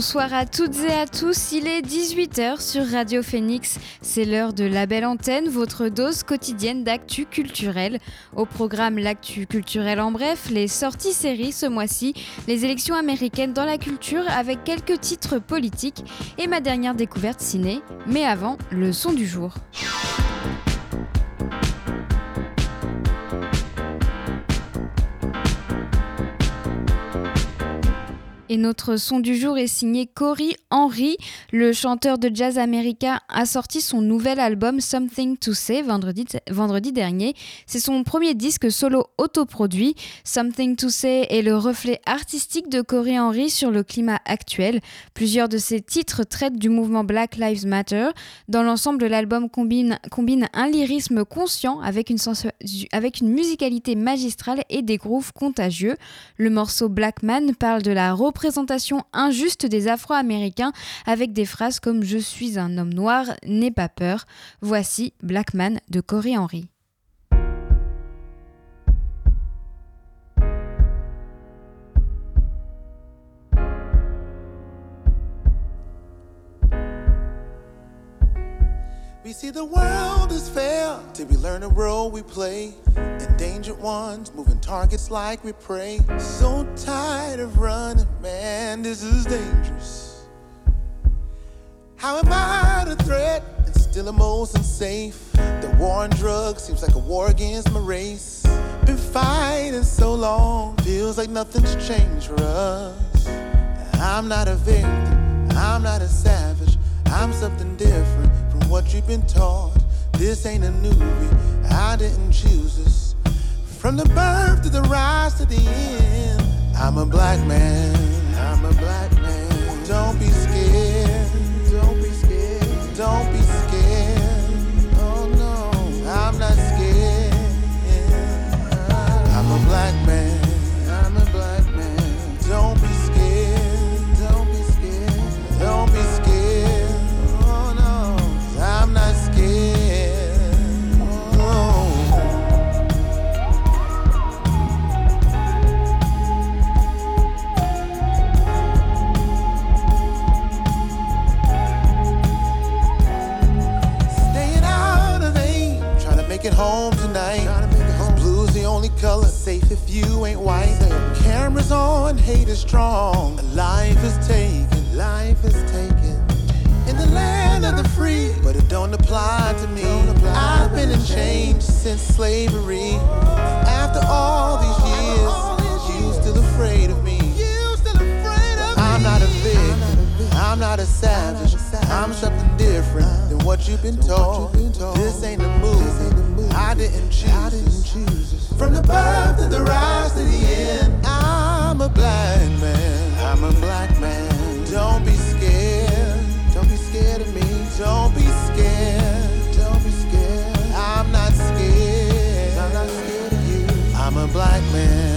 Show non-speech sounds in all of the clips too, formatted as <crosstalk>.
Bonsoir à toutes et à tous, il est 18h sur Radio Phoenix. C'est l'heure de la belle antenne, votre dose quotidienne d'actu culturel. Au programme L'actu culturel en bref, les sorties séries ce mois-ci, les élections américaines dans la culture avec quelques titres politiques et ma dernière découverte ciné. Mais avant, le son du jour. Et notre son du jour est signé Cory Henry. Le chanteur de jazz américain a sorti son nouvel album Something to Say vendredi, vendredi dernier. C'est son premier disque solo autoproduit. Something to Say est le reflet artistique de Cory Henry sur le climat actuel. Plusieurs de ses titres traitent du mouvement Black Lives Matter. Dans l'ensemble, l'album combine, combine un lyrisme conscient avec une, avec une musicalité magistrale et des grooves contagieux. Le morceau Black Man parle de la représentation représentation injuste des Afro-Américains avec des phrases comme Je suis un homme noir, n'aie pas peur. Voici Black Man de Corey Henry. We see the world is fair till we learn the role we play. Endangered ones, moving targets like we pray. So tired of running, man, this is dangerous. How am I the threat and still a most unsafe? The war on drugs seems like a war against my race. Been fighting so long, feels like nothing's changed for us. I'm not a victim, I'm not a savage, I'm something different what you've been taught. This ain't a movie, I didn't choose this. From the birth to the rise to the end, I'm a black man. I'm a black man. Don't be you ain't white. Cameras on, hate is strong. Life is taken, life is taken. In the land of the free, but it don't apply to me. I've been in chains since slavery. After all these years, you still afraid of me. I'm not a victim, I'm not a savage. I'm something different than what you've been told. This ain't a movie, I didn't choose. From the birth to the rise to the end, I'm a black man. I'm a black man. Don't be scared. Don't be scared of me. Don't be scared. Don't be scared. I'm not scared. I'm not scared of you. I'm a black man.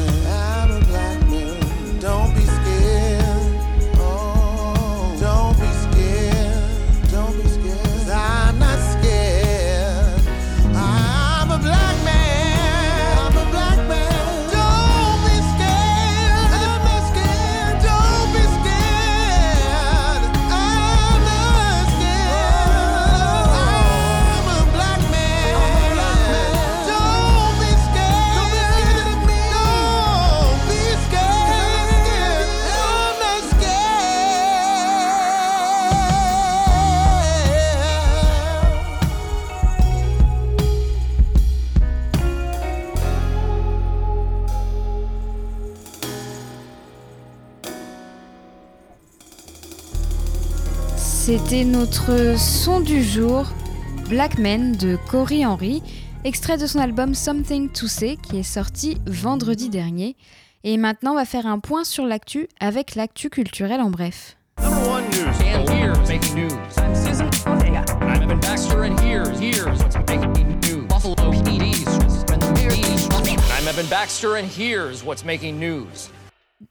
C'était notre son du jour, Black Men de Cory Henry, extrait de son album Something to Say qui est sorti vendredi dernier. Et maintenant, on va faire un point sur l'actu avec l'actu culturel en bref. one news. And here's making news. I'm Evan Baxter, and here's here's what's making news?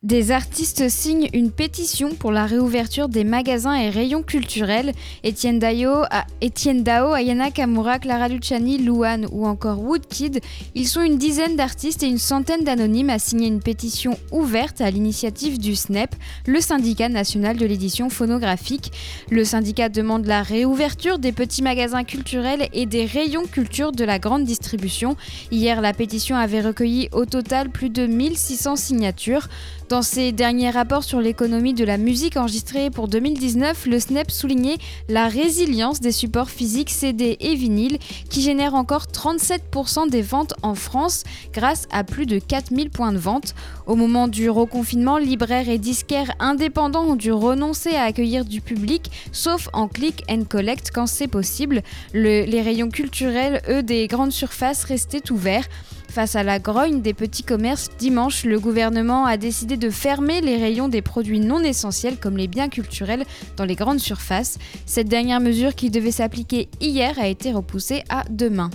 Des artistes signent une pétition pour la réouverture des magasins et rayons culturels. Etienne Dao, Ayana Kamura, Clara Luciani, Luan ou encore Woodkid, ils sont une dizaine d'artistes et une centaine d'anonymes à signer une pétition ouverte à l'initiative du SNEP, le syndicat national de l'édition phonographique. Le syndicat demande la réouverture des petits magasins culturels et des rayons culture de la grande distribution. Hier, la pétition avait recueilli au total plus de 1600 signatures. Dans ses derniers rapports sur l'économie de la musique enregistrée pour 2019, le SNEP soulignait la résilience des supports physiques CD et vinyle qui génèrent encore 37% des ventes en France grâce à plus de 4000 points de vente. Au moment du reconfinement, libraires et disquaires indépendants ont dû renoncer à accueillir du public, sauf en click and collect quand c'est possible. les rayons culturels, eux, des grandes surfaces restaient ouverts. Face à la grogne des petits commerces, dimanche, le gouvernement a décidé de fermer les rayons des produits non essentiels comme les biens culturels dans les grandes surfaces. Cette dernière mesure qui devait s'appliquer hier a été repoussée à demain.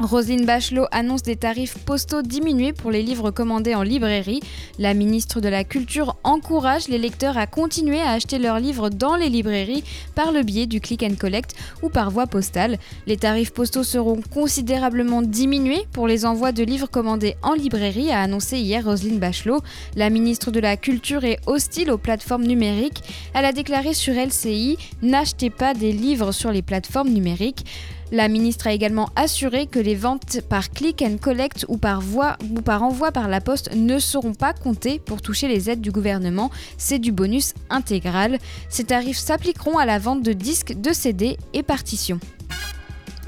Roselyne Bachelot annonce des tarifs postaux diminués pour les livres commandés en librairie. La ministre de la Culture encourage les lecteurs à continuer à acheter leurs livres dans les librairies par le biais du click and collect ou par voie postale. Les tarifs postaux seront considérablement diminués pour les envois de livres commandés en librairie, a annoncé hier Roselyne Bachelot. La ministre de la Culture est hostile aux plateformes numériques. Elle a déclaré sur LCI N'achetez pas des livres sur les plateformes numériques. La ministre a également assuré que les ventes par click and collect ou par, voie, ou par envoi par la poste ne seront pas comptées pour toucher les aides du gouvernement. C'est du bonus intégral. Ces tarifs s'appliqueront à la vente de disques, de CD et partitions.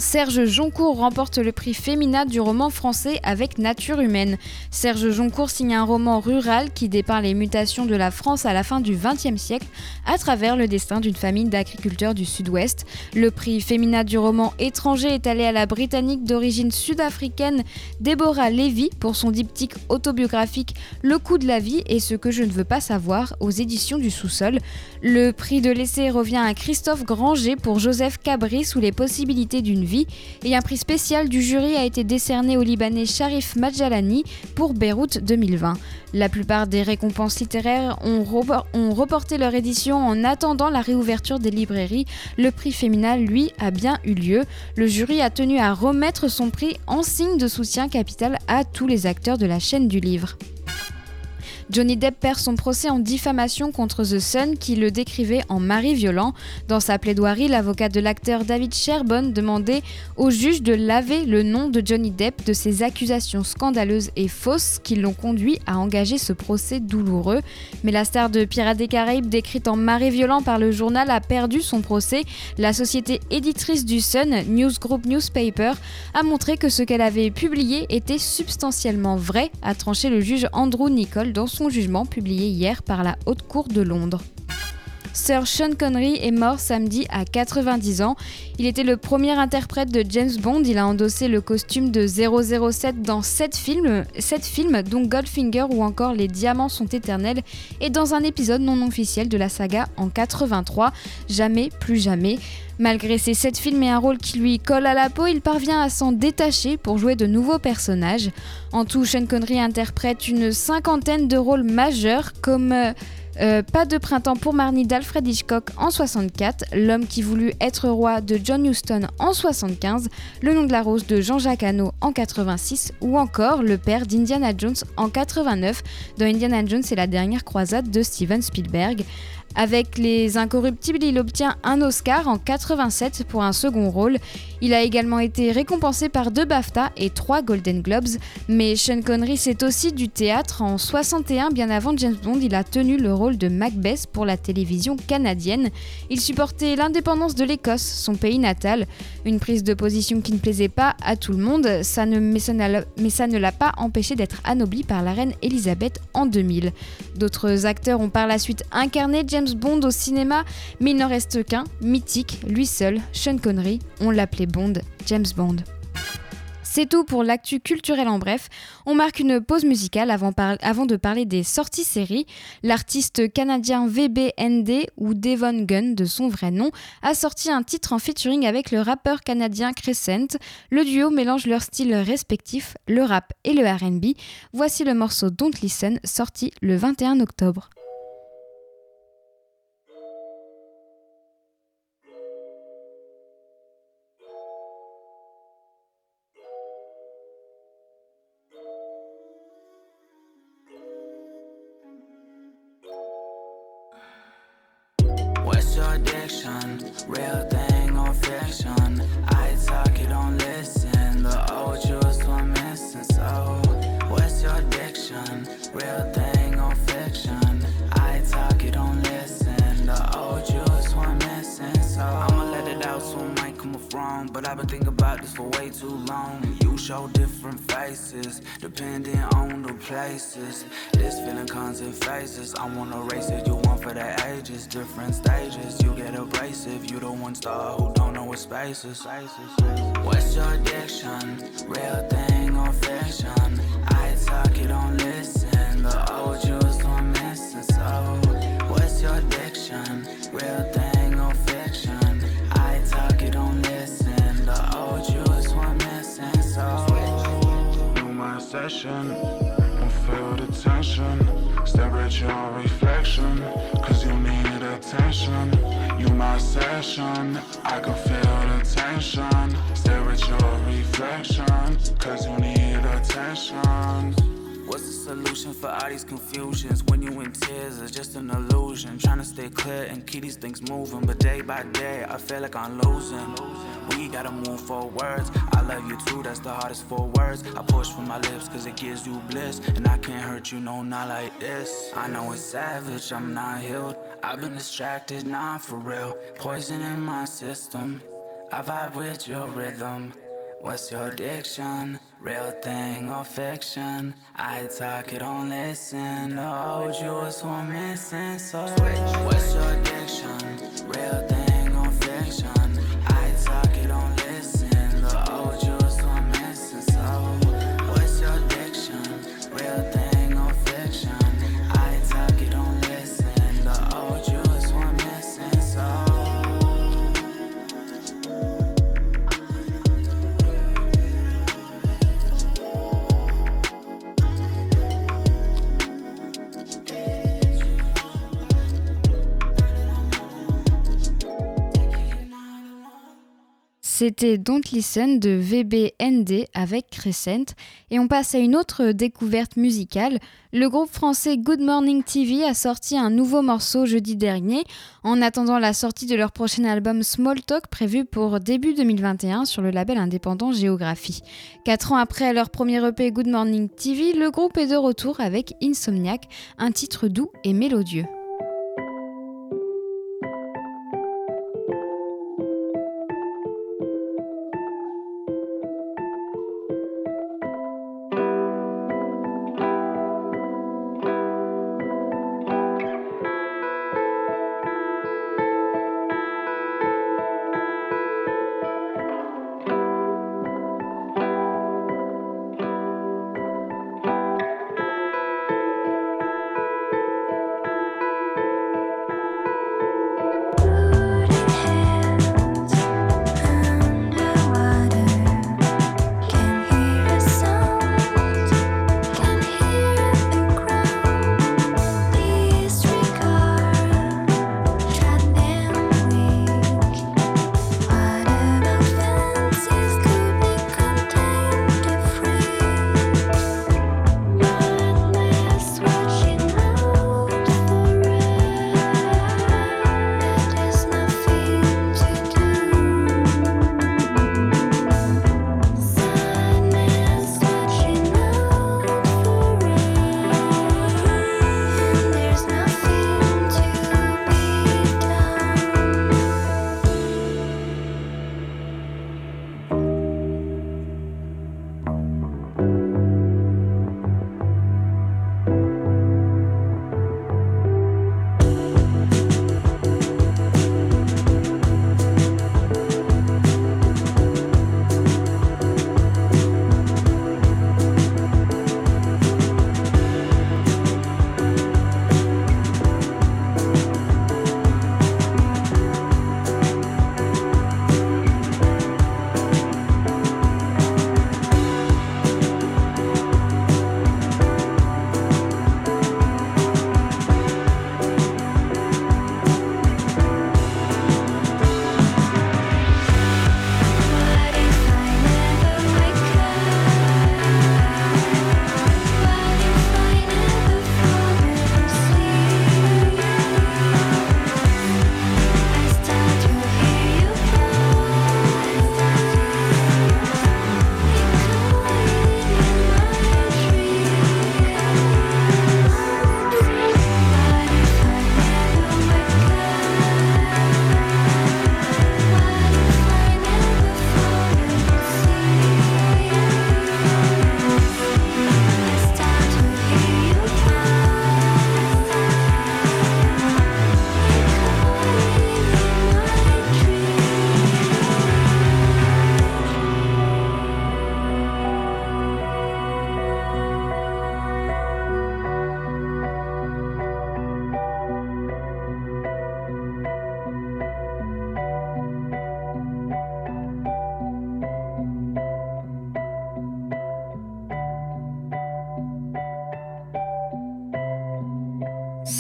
Serge Joncourt remporte le prix Femina du roman français avec Nature humaine. Serge Joncourt signe un roman rural qui dépeint les mutations de la France à la fin du XXe siècle à travers le destin d'une famille d'agriculteurs du Sud-Ouest. Le prix Femina du roman étranger est allé à la Britannique d'origine sud-africaine Deborah Levy pour son diptyque autobiographique Le coup de la vie et ce que je ne veux pas savoir aux éditions du sous-sol. Le prix de l'essai revient à Christophe Granger pour Joseph Cabri sous les possibilités d'une et un prix spécial du jury a été décerné au Libanais Sharif Majalani pour Beyrouth 2020. La plupart des récompenses littéraires ont, reporté leur édition en attendant la réouverture des librairies. Le prix féminin, lui, a bien eu lieu. Le jury a tenu à remettre son prix en signe de soutien capital à tous les acteurs de la chaîne du livre. Johnny Depp perd son procès en diffamation contre The Sun qui le décrivait en mari violent. Dans sa plaidoirie, l'avocat de l'acteur David Sherbon demandait au juge de laver le nom de Johnny Depp de ses accusations scandaleuses et fausses qui l'ont conduit à engager ce procès douloureux. Mais la star de Pirates des Caraïbes, décrite en mari violent par le journal, a perdu son procès. La société éditrice du Sun, News Group Newspaper, a montré que ce qu'elle avait publié était substantiellement vrai, a tranché le juge Andrew Nicole dans son jugement publié hier par la Haute Cour de Londres. Sir Sean Connery est mort samedi à 90 ans. Il était le premier interprète de James Bond. Il a endossé le costume de 007 dans 7 films, 7 films dont Goldfinger ou encore Les Diamants sont éternels et dans un épisode non officiel de la saga en 83, Jamais plus jamais. Malgré ces 7 films et un rôle qui lui colle à la peau, il parvient à s'en détacher pour jouer de nouveaux personnages. En tout, Sean Connery interprète une cinquantaine de rôles majeurs comme... Euh, euh, pas de printemps pour Marnie d'Alfred Hitchcock en 64, L'homme qui voulut être roi de John Huston en 75, Le nom de la rose de Jean-Jacques Hano en 86 ou encore Le père d'Indiana Jones en 89 dans Indiana Jones et la dernière croisade de Steven Spielberg. Avec Les Incorruptibles, il obtient un Oscar en 87 pour un second rôle. Il a également été récompensé par deux BAFTA et trois Golden Globes. Mais Sean Connery, c'est aussi du théâtre. En 61, bien avant James Bond, il a tenu le rôle de Macbeth pour la télévision canadienne. Il supportait l'indépendance de l'Écosse, son pays natal. Une prise de position qui ne plaisait pas à tout le monde, ça ne, mais ça ne l'a pas empêché d'être anobli par la reine Elisabeth en 2000. D'autres acteurs ont par la suite incarné James James Bond au cinéma, mais il n'en reste qu'un, mythique, lui seul, Sean Connery, on l'appelait Bond, James Bond. C'est tout pour l'actu culturel en bref. On marque une pause musicale avant, de parler des sorties séries. L'artiste canadien VBND, ou Devon Gunn de son vrai nom, a sorti un titre en featuring avec le rappeur canadien Crescent. Le duo mélange leurs styles respectifs, le rap et le RB. Voici le morceau Don't Listen, sorti le 21 octobre. This feeling comes in phases. I wanna race it, you want for the ages, different stages. You get abrasive, you the one star who don't know what space is. What's your addiction? Real thing or fiction? I talk, you don't listen. The old you is I'm missing. So, what's your addiction? Real thing or fiction? I talk, you don't listen. The old you is I'm missing. So, you my session. Tension. Stare at your reflection. Cause you need attention. You my session. I can feel the tension. Stare at your reflection. Cause you need attention. What's the solution for all these confusions? When you in tears, it's just an illusion. Trying to stay clear and keep these things moving. But day by day, I feel like I'm losing. We gotta move forwards. I love you too, that's the hardest four words. I push from my lips cause it gives you bliss. And I can't hurt you, no, not like this. I know it's savage, I'm not healed. I've been distracted, not for real. Poison in my system. I vibe with your rhythm. What's your addiction? Real thing or fiction? I talk, you don't listen. The old you is I'm missing. So, what's your addiction? Real thing C'était Don't Listen de VBND avec Crescent. Et on passe à une autre découverte musicale. Le groupe français Good Morning TV a sorti un nouveau morceau jeudi dernier, en attendant la sortie de leur prochain album Small Talk prévu pour début 2021 sur le label indépendant Géographie. Quatre ans après leur premier EP Good Morning TV, le groupe est de retour avec Insomniac, un titre doux et mélodieux.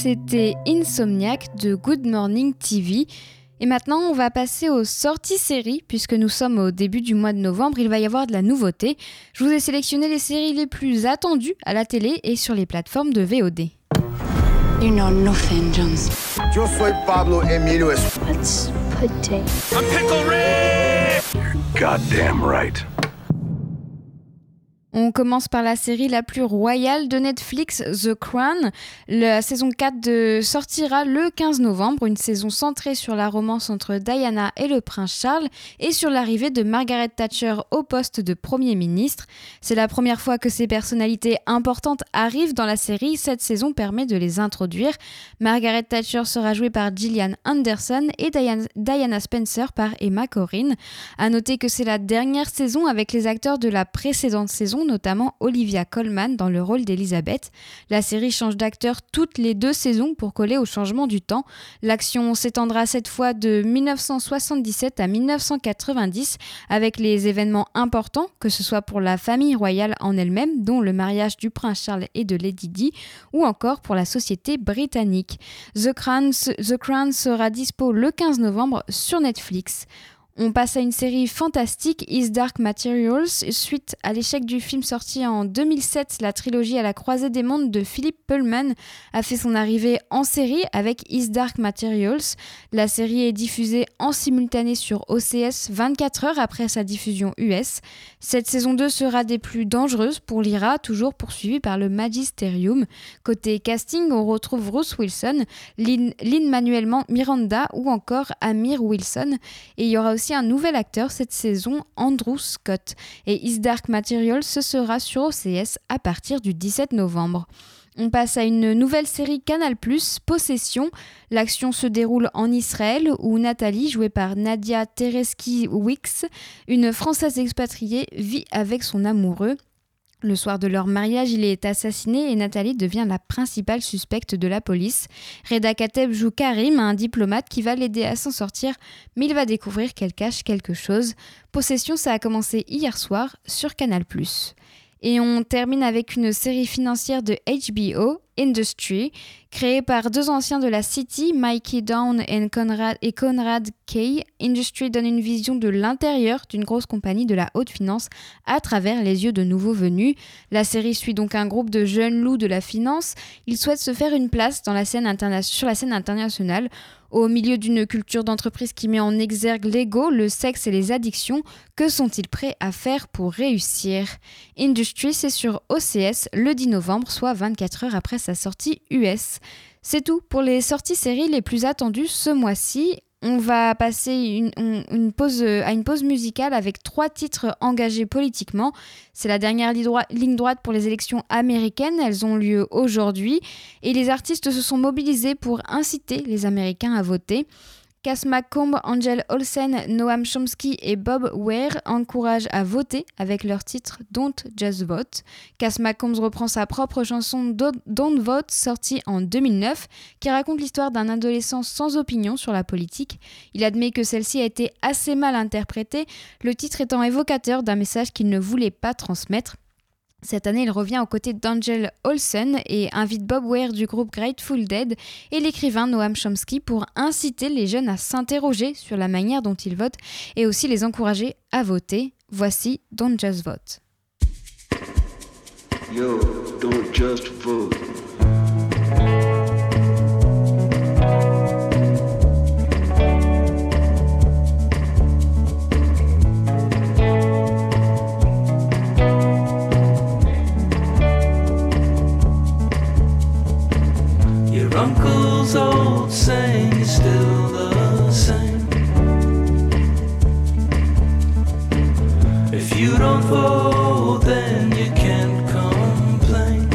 C'était Insomniac de Good Morning TV. Et maintenant, on va passer aux sorties séries, puisque nous sommes au début du mois de novembre, il va y avoir de la nouveauté. Je vous ai sélectionné les séries les plus attendues à la télé et sur les plateformes de VOD. You know nothing, Jones. Yo soy Pablo Emilio Let's put A pickle Rick! You're goddamn right. On commence par la série la plus royale de Netflix, The Crown. La saison 4 de sortira le 15 novembre, une saison centrée sur la romance entre Diana et le prince Charles et sur l'arrivée de Margaret Thatcher au poste de Premier ministre. C'est la première fois que ces personnalités importantes arrivent dans la série, cette saison permet de les introduire. Margaret Thatcher sera jouée par Gillian Anderson et Diana Spencer par Emma Corrin. À noter que c'est la dernière saison avec les acteurs de la précédente saison notamment Olivia Colman dans le rôle d'Elizabeth. La série change d'acteur toutes les deux saisons pour coller au changement du temps. L'action s'étendra cette fois de 1977 à 1990 avec les événements importants, que ce soit pour la famille royale en elle-même, dont le mariage du prince Charles et de Lady Di, ou encore pour la société britannique. The Crown, The Crown sera dispo le 15 novembre sur Netflix. On passe à une série fantastique, Is Dark Materials. Suite à l'échec du film sorti en 2007, la trilogie à la croisée des mondes de Philip Pullman a fait son arrivée en série avec Is Dark Materials. La série est diffusée en simultané sur OCS 24 heures après sa diffusion US. Cette saison 2 sera des plus dangereuses pour l'IRA, toujours poursuivie par le Magisterium. Côté casting, on retrouve Bruce Wilson, Lynn-Manuel Miranda ou encore Amir Wilson. Et il y aura aussi un nouvel acteur cette saison, Andrew Scott. Et Is Dark Material, ce sera sur OCS à partir du 17 novembre. On passe à une nouvelle série Canal+, Possession. L'action se déroule en Israël où Nathalie, jouée par Nadia Tereski-Wix, une Française expatriée, vit avec son amoureux. Le soir de leur mariage, il est assassiné et Nathalie devient la principale suspecte de la police. Reda Kateb joue Karim, un diplomate qui va l'aider à s'en sortir, mais il va découvrir qu'elle cache quelque chose. Possession, ça a commencé hier soir sur Canal+. Et on termine avec une série financière de HBO, Industry, créée par deux anciens de la City, Mikey Down Conrad, et Conrad Kay. Industry donne une vision de l'intérieur d'une grosse compagnie de la haute finance à travers les yeux de nouveaux venus. La série suit donc un groupe de jeunes loups de la finance. Ils souhaitent se faire une place dans la scène sur la scène internationale au milieu d'une culture d'entreprise qui met en exergue l'ego, le sexe et les addictions, que sont-ils prêts à faire pour réussir? Industry, c'est sur OCS le 10 novembre, soit 24 heures après sa sortie US. C'est tout pour les sorties séries les plus attendues ce mois-ci. On va passer pause, à une pause musicale avec trois titres engagés politiquement. C'est la dernière ligne droite pour les élections américaines. Elles ont lieu aujourd'hui. Et les artistes se sont mobilisés pour inciter les Américains à voter. Cass McComb, Angel Olsen, Noam Chomsky et Bob Ware encouragent à voter avec leur titre Don't Just Vote. Cass McCombs reprend sa propre chanson Don't Vote, sortie en 2009, qui raconte l'histoire d'un adolescent sans opinion sur la politique. Il admet que celle-ci a été assez mal interprétée, le titre étant évocateur d'un message qu'il ne voulait pas transmettre. Cette année, il revient aux côtés d'Angel Olsen et invite Bob Ware du groupe Grateful Dead et l'écrivain Noam Chomsky pour inciter les jeunes à s'interroger sur la manière dont ils votent et aussi les encourager à voter. Voici Don't Just Vote. Yo, don't just vote. Old saying still the same. If you don't vote, then you can't complain.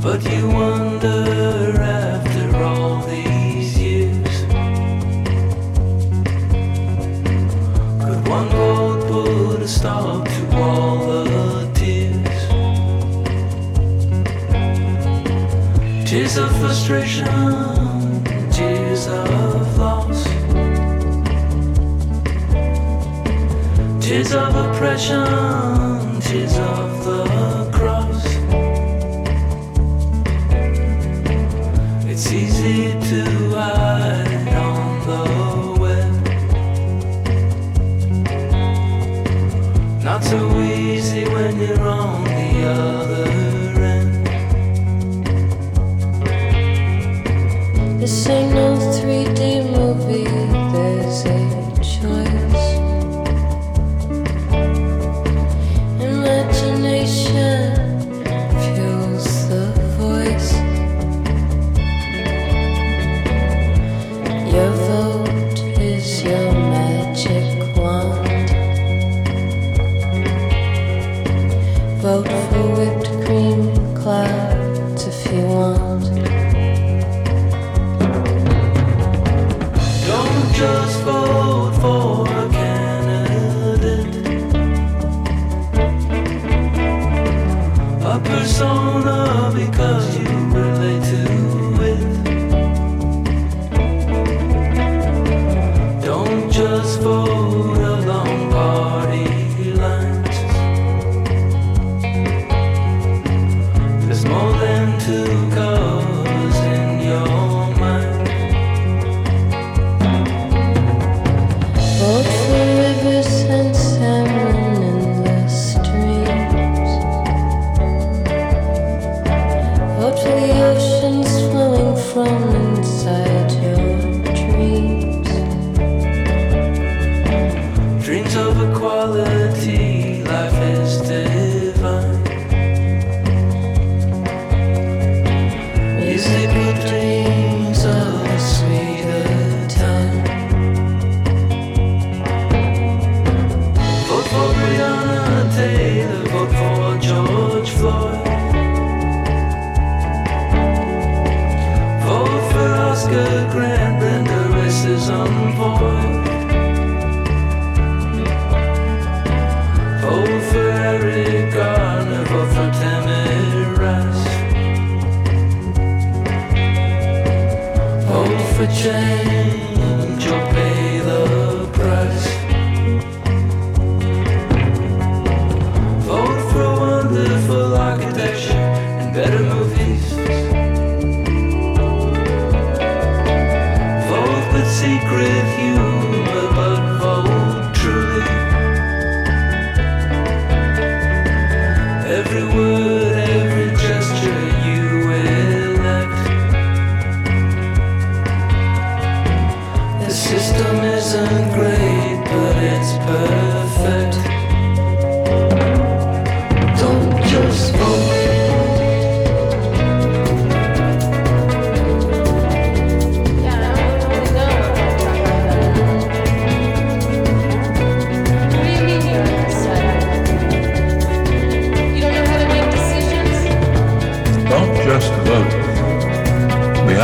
But you wonder after all these years, could one stop frustration, tears of loss, tears of oppression, tears of the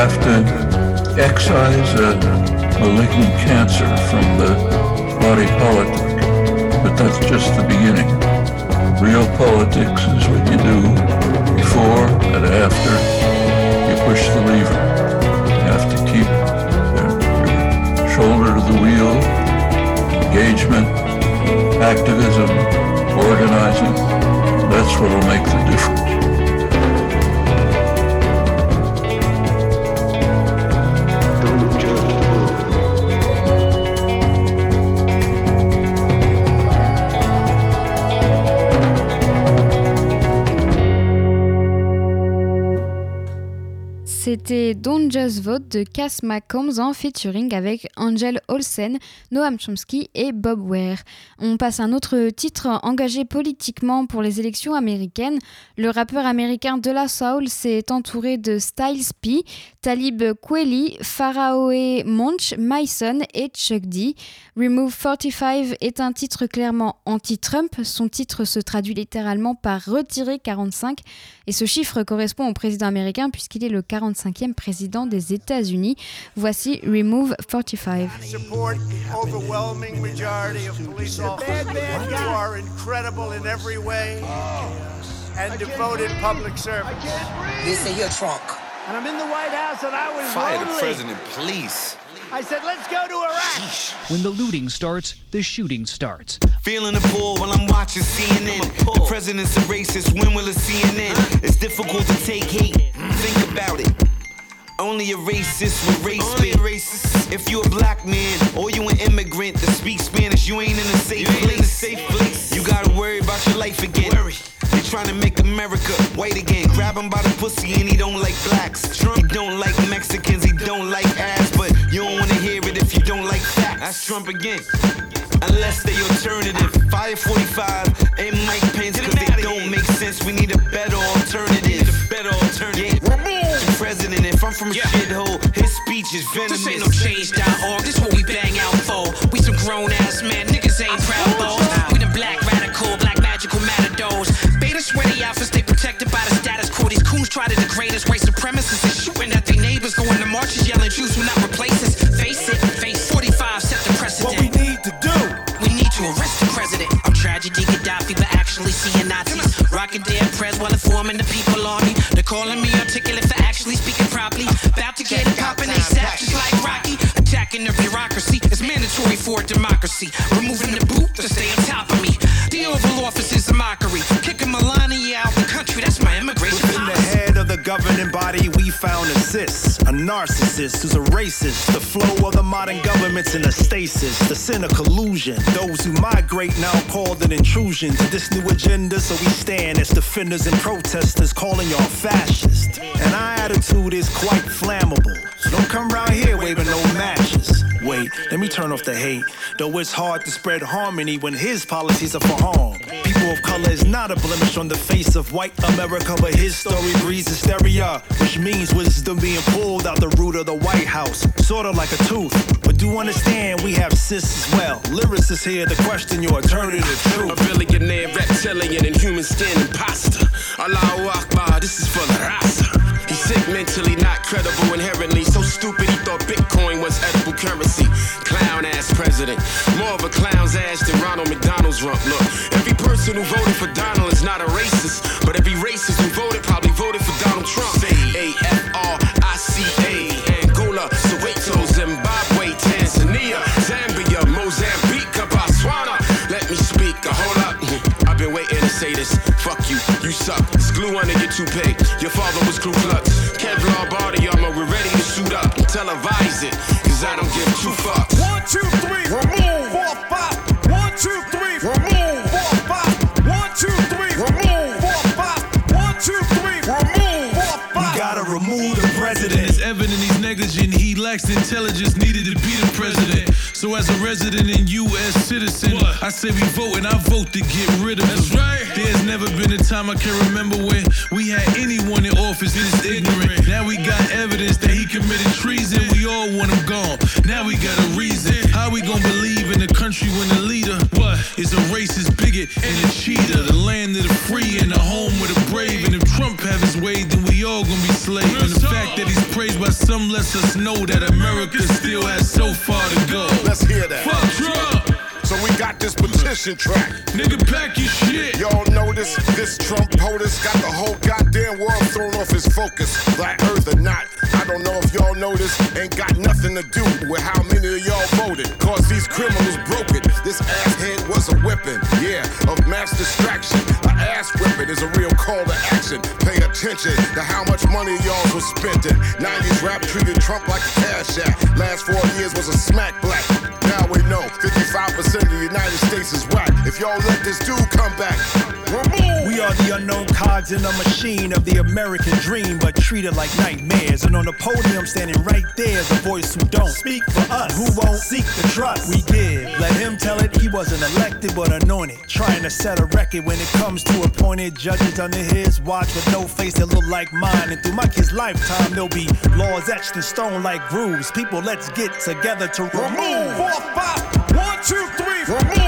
Have to excise a malignant cancer from the body politic. But that's just the beginning. Real politics is what you do before and after you push the lever. You have to keep your shoulder to the wheel, engagement, activism, organizing. That's what will make the difference. C'était Don't Just Vote de Cass McCombs en featuring avec Angel Olsen, Noam Chomsky et Bob Ware. On passe à un autre titre engagé politiquement pour les élections américaines. Le rappeur américain De La Soul s'est entouré de Styles P, Talib Kweli, Pharaoh Monch, Myson et Chuck D. Remove 45 est un titre clairement anti-Trump. Son titre se traduit littéralement par retirer 45 et ce chiffre correspond au président américain puisqu'il est le 45e président des États-Unis. Voici Remove 45. And devoted public servants. This is your trunk. And I'm in the White House and I was Fire lonely. the president, please. I said, let's go to Iraq. When the looting starts, the shooting starts. Feeling the pull while I'm watching CNN. The president's a racist, when will it CNN? It's difficult to take hate. Think about it. Only a racist with race Only racist. If you a black man or you an immigrant that speaks Spanish, you ain't in a safe place. In a safe place. You gotta worry about your life again. Worry. They trying to make America white again. Grab him by the pussy and he don't like blacks. Trump, he don't like Mexicans, he don't like ass. But you don't wanna hear it if you don't like facts. That's Trump again. Unless they alternative. Fire 45 and Mike Pence, cause they don't make sense. We need a better alternative. Better alternative. Yeah. To president, if I'm from a shithole, his speech is venomous. This ain't no change.org, this what we bang out for. We some grown ass men, niggas ain't proud though. We the black radical, black magical matadors. Beta sweaty outfits, stay protected by the status quo. These coons try to degrade us, white supremacists is shooting at their neighbors, going to marches, yelling Jews will not replace us. Face it, face 45 set the precedent. What we need to do. We need to arrest the president. I'm tragedy Gaddafi, but actually seeing Nazis. Rocking dead press while informing the people on me. They're calling me to get poppin', they sap just like Rocky. Attacking the bureaucracy is mandatory for democracy. Removing the boot to stay found a cis, a narcissist who's a racist. The flow of the modern government's in a stasis, the sin of collusion. Those who migrate now called an intrusion to this new agenda, so we stand as defenders and protesters, calling y'all fascist. And our attitude is quite flammable, so don't come round here waving no matches. Wait, let me turn off the hate. Though it's hard to spread harmony when his policies are for harm. People of color is not a blemish on the face of white America, but his story breeds hysteria, which means wisdom being pulled out the root of the White House, sort of like a tooth. But do understand we have cis as well. Lyricists here to question your alternative A truth. billionaire, reptilian, and human skin imposter. Allahu Akbar, this is for the Rasa. He's sick mentally, not credible inherently. So stupid he thought Bitcoin was edible currency. Clown ass president. More of a clown's ass than Ronald McDonald's rump. Look, every person who voted for Donald is not a racist. But every racist who voted probably voted for Donald Trump. A F R I C A. Angola, Soweto, Zimbabwe, Tanzania, Zambia, Mozambique, Botswana. Let me speak, uh, hold up. <laughs> I've been waiting to say this. Fuck you, you suck. It's glue under your toupee. Your father was Ku Klux. I say we vote and I vote to get rid of him. That's right. There's never been a time I can remember when we had anyone in office this ignorant. Now we got evidence that he committed treason. We all want him gone. Now we got a reason. How we gonna believe in a country when the leader what is a racist bigot and a cheater? The land of the free and the home of the brave. And if Trump have his way, then we all gonna be slaves. And the fact that he's praised by some lets us know that America still has so far to go. Let's hear that. Fuck Trump got this, track. Nigga, pack your shit. Y'all notice this Trump POTUS got the whole goddamn world thrown off his focus. Black Earth or not, I don't know if y'all notice. Ain't got nothing to do with how many of y'all voted. Cause these criminals broke it. This asshead was a weapon, yeah, of mass distraction. A ass whipping is a real call to action. Pay attention to how much money y'all was spending. 90s rap treated Trump like a cash app. Last four years was a smack black. Now we know 55% of the United States is whack. If y'all let this dude come back, remove. We are the unknown cogs in a machine of the American dream, but treated like nightmares. And on the podium, standing right there, is a voice who don't speak for us, who won't seek the trust we give. Let him tell it, he wasn't elected but anointed. Trying to set a record when it comes to appointed judges under his watch with no face that look like mine. And through my kid's lifetime, there'll be laws etched in stone like grooves. People, let's get together to remove. Four, five, one, two, three, remove.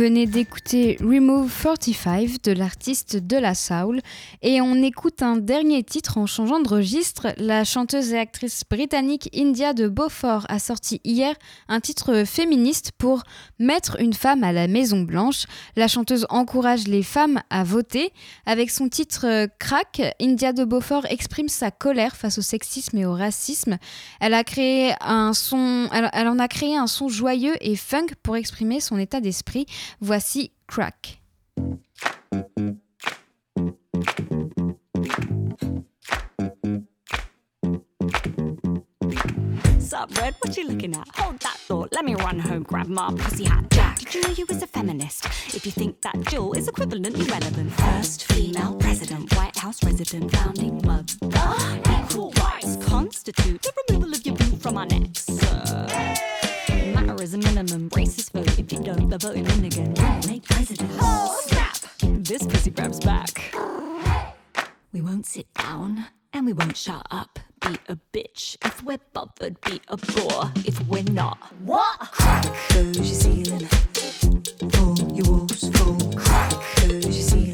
Venez d'écouter Remove 45 de l'artiste De La Soul et on écoute un dernier titre en changeant de registre. La chanteuse et actrice britannique India de Beaufort a sorti hier un titre féministe pour mettre une femme à la Maison Blanche. La chanteuse encourage les femmes à voter. Avec son titre Crack, India de Beaufort exprime sa colère face au sexisme et au racisme. Elle a créé un son, elle en a créé un son joyeux et funk pour exprimer son état d'esprit. Voici Crack. Sup, Red? What you looking at? Hold that thought. Let me run home, grab my pussy hat. Jack, did you know you was a feminist? If you think that Jill is equivalently relevant, first female president, White House resident, founding mother, equal rights constitute the removal of your boot from our necks. Uh, matter is a minimum. Racist vote if you don't, they're voting in again. Make president. Oh snap! This pussy grabs back. We won't sit down and we won't shut up. Be a bitch if we're bothered. Be a bore if we're not. What? Crack goes your ceiling. Fall your walls fall. Crack goes your ceiling.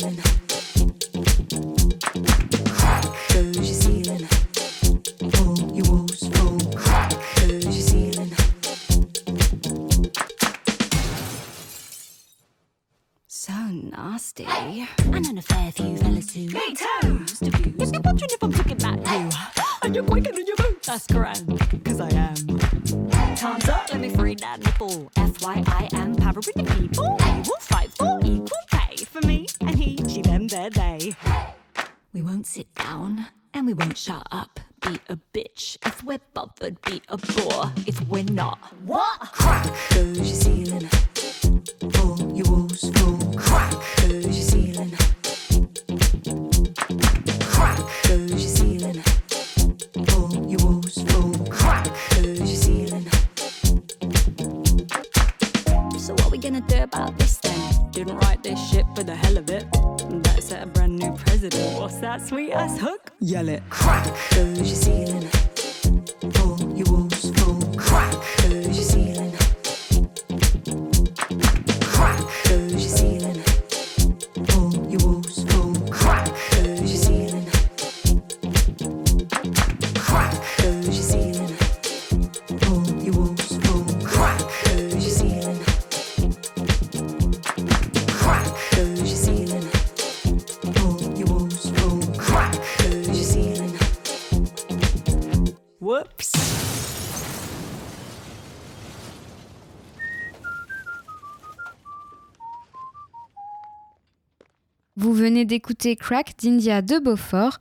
So nasty. I know a fair few fellas who. Me too! Used to be. If you're wondering if I'm talking about you, and you're quaking in your boots, that's grand, cause I am. Time's up, let me free that nipple. FYI, am powering the people. We will fight for equal pay for me and he, she, them, their, they. We won't sit down and we won't shut up. Be a bitch if we're bothered. Be a bore if we're not. What? Crack goes your ceiling. Fall your walls fall. Crack goes your ceiling. Crack goes your ceiling. Fall your walls fall. Crack goes your ceiling. So what we gonna do about this then? Didn't write this shit for the hell of it. Let's set a brand new president. What's that sweet ass hook? Yell it. Crack goes your ceiling. Crack d'India de Beaufort.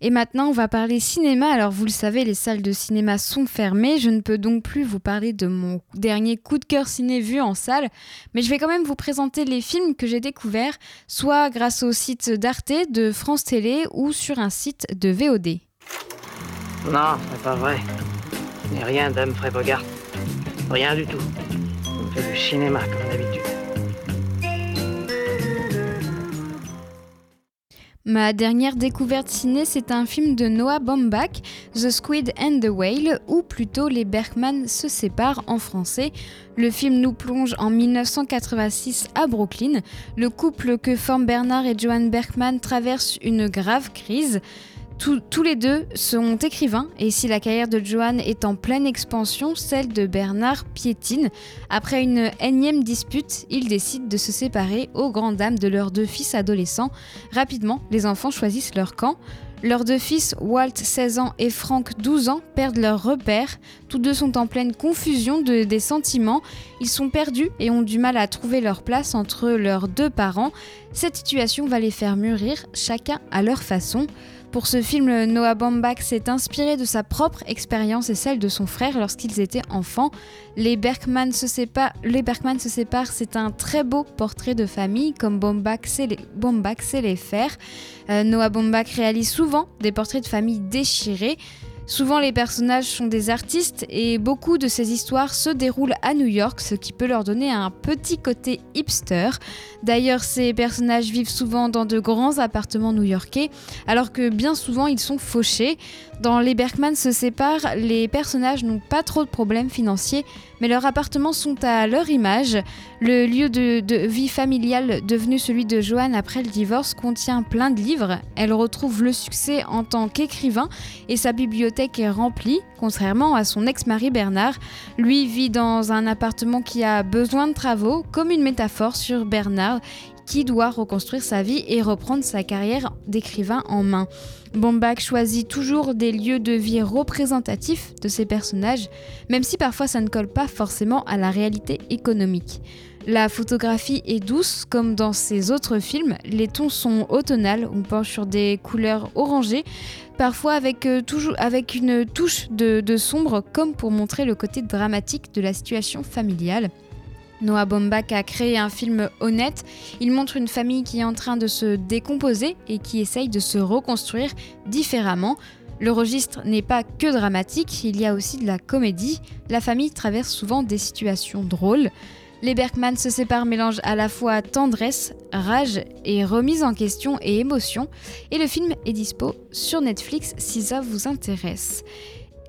Et maintenant, on va parler cinéma. Alors, vous le savez, les salles de cinéma sont fermées. Je ne peux donc plus vous parler de mon dernier coup de cœur ciné vu en salle. Mais je vais quand même vous présenter les films que j'ai découverts, soit grâce au site d'Arte, de France Télé ou sur un site de VOD. Non, c'est pas vrai. N'ai rien d'Humphrey Bogart. Rien du tout. On fait du cinéma comme d'habitude. Ma dernière découverte ciné, c'est un film de Noah Baumbach, The Squid and the Whale, ou plutôt Les Berkman se séparent en français. Le film nous plonge en 1986 à Brooklyn. Le couple que forment Bernard et Joan Berkman traverse une grave crise. Tous, les deux sont écrivains et si la carrière de Joan est en pleine expansion, celle de Bernard piétine. Après une énième dispute, ils décident de se séparer aux grandes dames de leurs deux fils adolescents. Rapidement, les enfants choisissent leur camp. Leurs deux fils, Walt 16 ans et Frank 12 ans, perdent leurs repères. Tous deux sont en pleine confusion de, des sentiments. Ils sont perdus et ont du mal à trouver leur place entre leurs deux parents. Cette situation va les faire mûrir, chacun à leur façon. Pour ce film, Noah Baumbach s'est inspiré de sa propre expérience et celle de son frère lorsqu'ils étaient enfants. Les Berkman se séparent, les se séparent, c'est un très beau portrait de famille comme Baumbach sait les, Baumbach sait les faire. Euh, Noah Baumbach réalise souvent des portraits de famille déchirés. Souvent les personnages sont des artistes et beaucoup de ces histoires se déroulent à New York, ce qui peut leur donner un petit côté hipster. D'ailleurs ces personnages vivent souvent dans de grands appartements new-yorkais alors que bien souvent ils sont fauchés. Dans Les Berkman se séparent, les personnages n'ont pas trop de problèmes financiers, mais leurs appartements sont à leur image. Le lieu de, vie familiale devenu celui de Joanne après le divorce contient plein de livres. Elle retrouve le succès en tant qu'écrivain et sa bibliothèque est remplie, contrairement à son ex-mari Bernard. Lui vit dans un appartement qui a besoin de travaux, comme une métaphore sur Bernard qui doit reconstruire sa vie et reprendre sa carrière d'écrivain en main. Bombach choisit toujours des lieux de vie représentatifs de ses personnages, même si parfois ça ne colle pas forcément à la réalité économique. La photographie est douce, comme dans ses autres films. Les tons sont automnales, on penche sur des couleurs orangées, parfois avec, euh, toujours, avec une touche de sombre, comme pour montrer le côté dramatique de la situation familiale. Noah Baumbach a créé un film honnête. Il montre une famille qui est en train de se décomposer et qui essaye de se reconstruire différemment. Le registre n'est pas que dramatique, il y a aussi de la comédie. La famille traverse souvent des situations drôles. Les Bergman se séparent mélangent à la fois tendresse, rage et remise en question et émotion. Et le film est dispo sur Netflix si ça vous intéresse.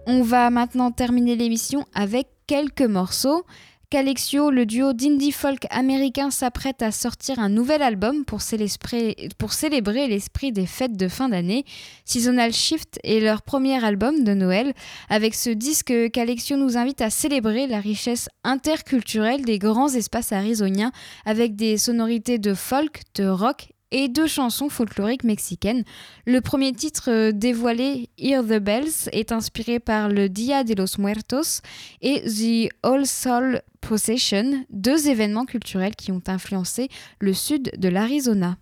On va maintenant terminer l'émission avec quelques morceaux. Calexio, le duo d'indie folk américain, s'apprête à sortir un nouvel album pour célébrer, l'esprit des fêtes de fin d'année. Seasonal Shift est leur premier album de Noël. Avec ce disque, Calexio nous invite à célébrer la richesse interculturelle des grands espaces arizoniens avec des sonorités de folk, de rock et deux chansons folkloriques mexicaines. Le premier titre euh, dévoilé, Hear the Bells, est inspiré par le Dia de los Muertos et The All Soul Procession, deux événements culturels qui ont influencé le sud de l'Arizona.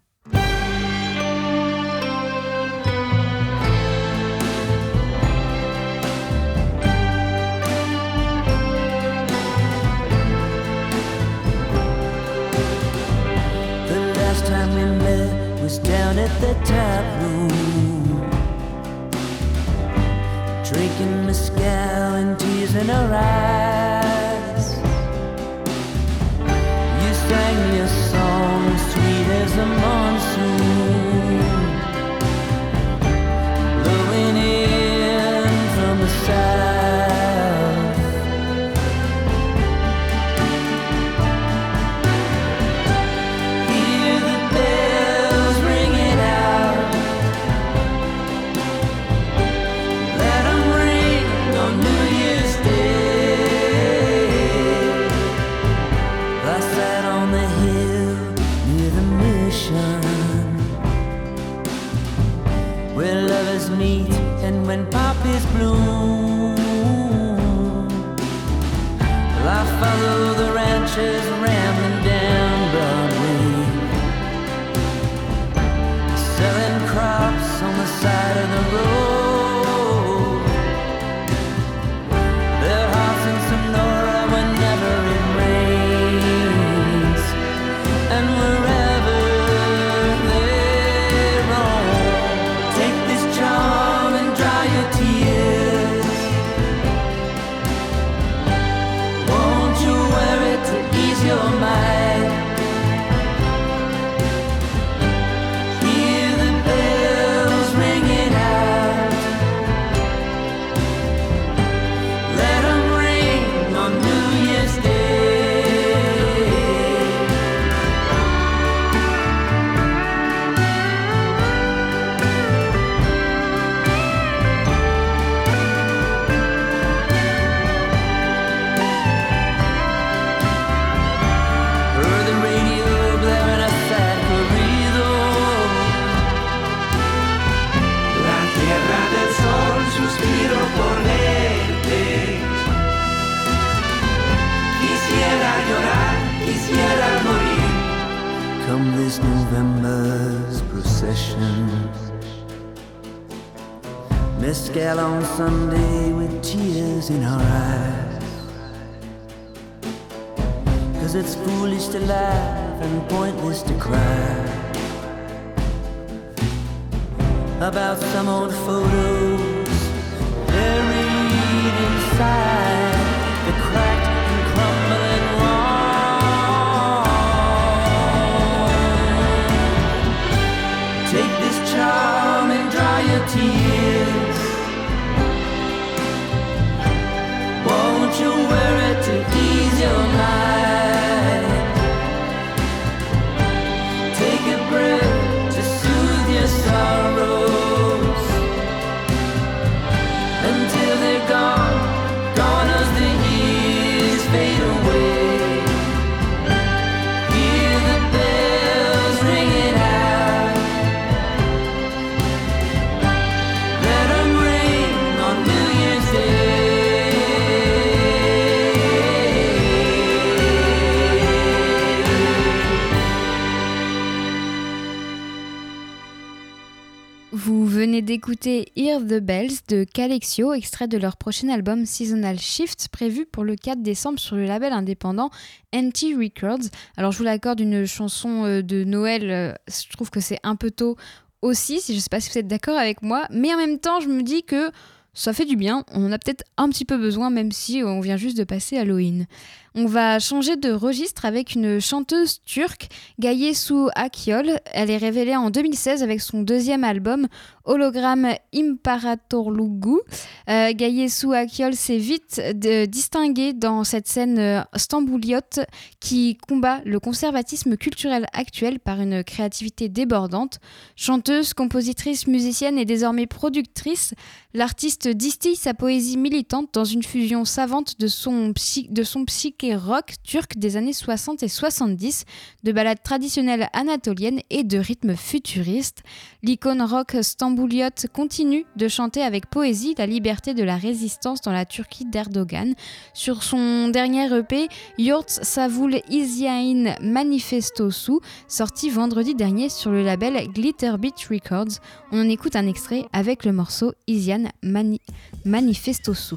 was down at the tap room, drinking mezcal and tears in her eyes. your song, sweet as a monster. fell on Sunday with tears in our eyes. Cause it's foolish to laugh and pointless to cry. About some old photo d'écouter Hear the Bells de Calexio, extrait de leur prochain album Seasonal Shift, prévu pour le 4 décembre sur le label indépendant NT Records. Alors je vous l'accorde, une chanson euh, de Noël, euh, je trouve que c'est un peu tôt aussi, si je ne sais pas si vous êtes d'accord avec moi, mais en même temps je me dis que ça fait du bien, on en a peut-être un petit peu besoin même si on vient juste de passer Halloween. On va changer de registre avec une chanteuse turque, Gayesu Akyol. Elle est révélée en 2016 avec son deuxième album, Hologramme Imparatorlugu. Euh, Gayesu Akyol s'est vite de- distinguée dans cette scène euh, stambouliote qui combat le conservatisme culturel actuel par une créativité débordante. Chanteuse, compositrice, musicienne et désormais productrice, l'artiste distille sa poésie militante dans une fusion savante de son, de son psyché rock turc des années 60 et 70, de ballades traditionnelles anatoliennes et de rythmes futuristes. L'icône rock stambouliote continue de chanter avec poésie la liberté de la résistance dans la Turquie d'Erdogan. Sur son dernier EP, Yurt Savul Isyain Manifestosu, sorti vendredi dernier sur le label Glitterbeat Records. On en écoute un extrait avec le morceau Mani- Manifestosu.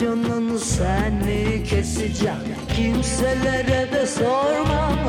Racının seni kesecek Kimselere de sorma.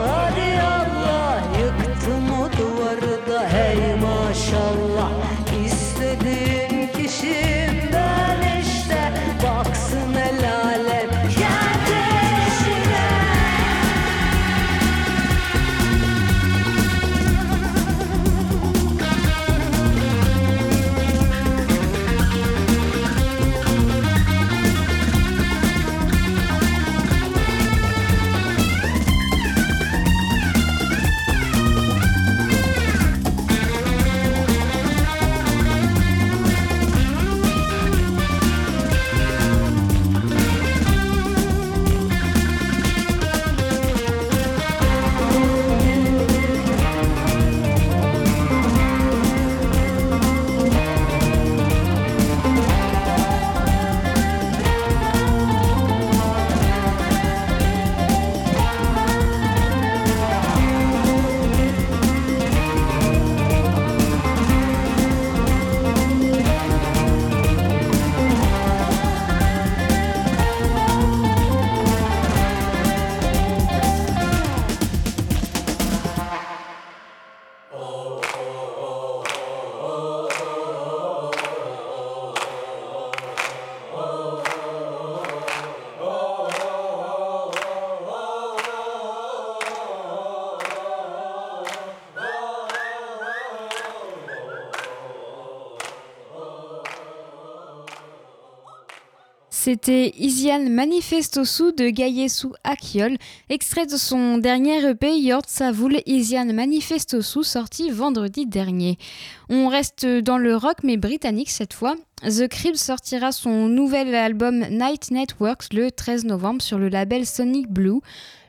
C'était Isian Manifestosu de Gayesu Akiol, extrait de son dernier EP Yort Savoul Isian Manifestosu sorti vendredi dernier. On reste dans le rock mais britannique cette fois. The Crib sortira son nouvel album Night Networks le 13 novembre sur le label Sonic Blue.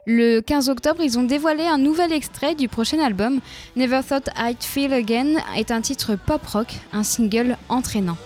Le 15 octobre, ils ont dévoilé un nouvel extrait du prochain album. Never Thought I'd Feel Again est un titre pop rock, un single entraînant.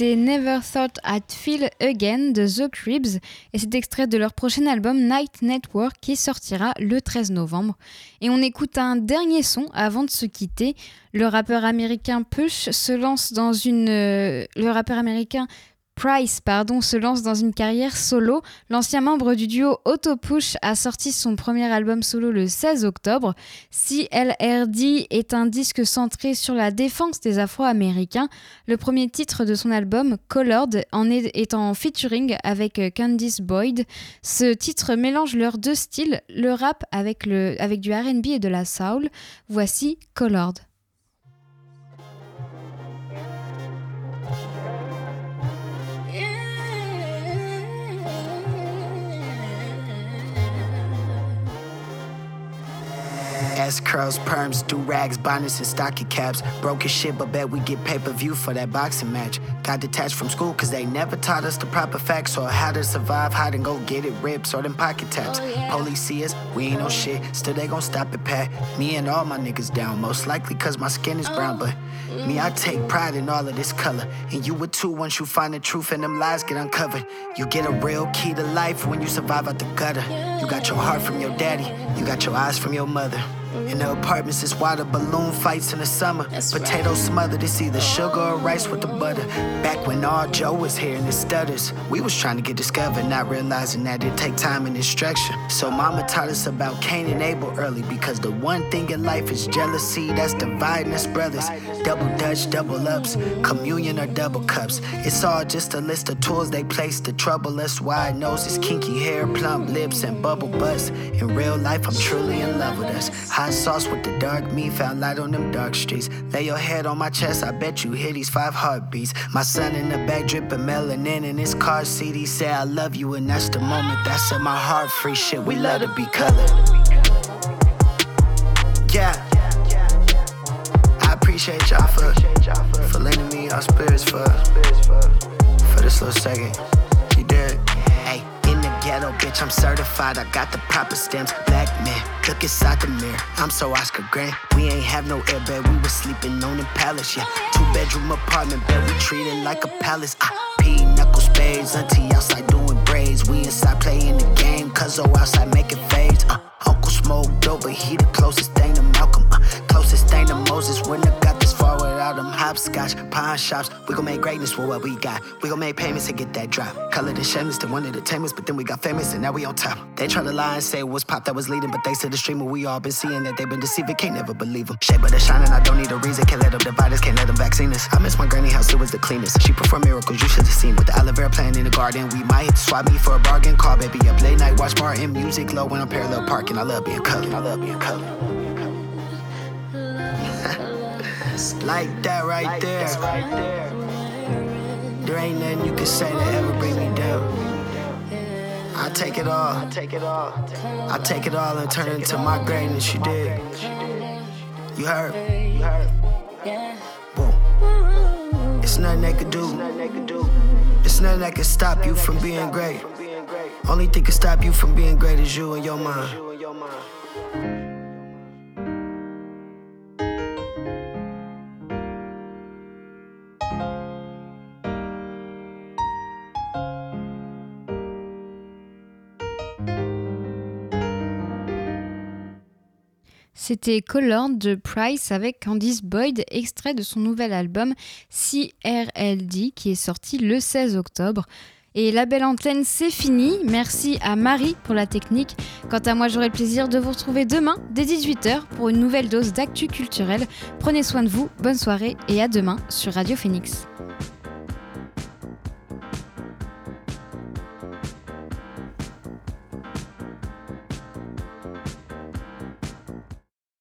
D'écouter Never Thought I'd Feel Again de The Cribs et c'est extrait de leur prochain album Night Network qui sortira le 13 novembre. Et on écoute un dernier son avant de se quitter. Le rappeur américain Push se lance dans une. Euh, le rappeur américain Price pardon, se lance dans une carrière solo. L'ancien membre du duo Autopush a sorti son premier album solo le 16 octobre. CLRD est un disque centré sur la défense des Afro-Américains. Le premier titre de son album, Colored, en est, en featuring avec Candice Boyd. Ce titre mélange leurs deux styles, le rap avec, le, avec du RB et de la soul. Voici Colored. S curls, perms, do rags, bonnets, and stocking caps. Broke as shit, but bet we get pay per view for that boxing match. Got detached from school cause they never taught us the proper facts or how to survive, hide and go get it rips or them pocket taps. Oh, yeah. Police see us, we ain't no shit, still they gon' stop it, pat. Me and all my niggas down, most likely cause my skin is brown, but oh, me, I mm. take pride in all of this color. And you would too once you find the truth and them lies get uncovered. You get a real key to life when you survive out the gutter. You got your heart from your daddy, you got your eyes from your mother. In the apartments, it's water balloon fights in the summer. That's Potato right. smothered, it's either sugar or rice with the butter. Back when all Joe was here and it stutters, we was trying to get discovered, not realizing that it take time and instruction. So mama taught us about Cain and Abel early because the one thing in life is jealousy that's dividing us brothers. Double dutch, double ups, communion or double cups. It's all just a list of tools they place to trouble us. Wide noses, kinky hair, plump lips, and bubble butts. In real life, I'm truly in love with us. Hot sauce with the dark meat, found light on them dark streets. Lay your head on my chest, I bet you hear these five heartbeats. My son in the back dripping melanin in his car seat. He say I love you, and that's the moment that set my heart free. Shit, we love to be colored. Yeah. I appreciate y'all for, for lending me your spirits for, for this little second. Ghetto, bitch, I'm certified. I got the proper stamps. Black man, look inside the mirror. I'm so Oscar Grant. We ain't have no airbag, we was sleeping on the palace, yeah. Two bedroom apartment bed, we treated like a palace. I P knuckle spades, auntie outside doing braids. We inside playing the game, cuz oh outside making fades. Uh, Uncle smoked over, he the closest thing to Malcolm. Uh, closest thing to Moses when I without them hopscotch. Pawn shops, we gon' make greatness for what we got. We gon' make payments to get that drop. Color the shameless to one of the tamers, but then we got famous and now we on top. They try to lie and say it was pop that was leading, but thanks to the streamer, we all been seeing that they been deceiving. Can't never believe them. Shape of the shining, I don't need a reason. Can't let them divide us, can't let them vaccine us. I miss my granny house, it was the cleanest. She performed miracles, you should have seen. With the aloe vera plant in the garden, we might swap me for a bargain. Call baby up late night, watch Martin music low when I'm parallel parking. I love being colored. I love being colored. Like that right like there. That right there. There ain't nothing you can say that ever bring me down. I take it all. I take it all. I take it all and turn it into my greatness. You did. You heard. You heard. Boom. It's nothing they could do. It's nothing that can stop you from being great. Only thing can stop you from being great is you and your mind. C'était Color de Price avec Candice Boyd, extrait de son nouvel album CRLD qui est sorti le 16 octobre. Et la belle antenne, c'est fini. Merci à Marie pour la technique. Quant à moi, j'aurai le plaisir de vous retrouver demain dès 18h pour une nouvelle dose d'actu culturelle. Prenez soin de vous, bonne soirée et à demain sur Radio Phoenix.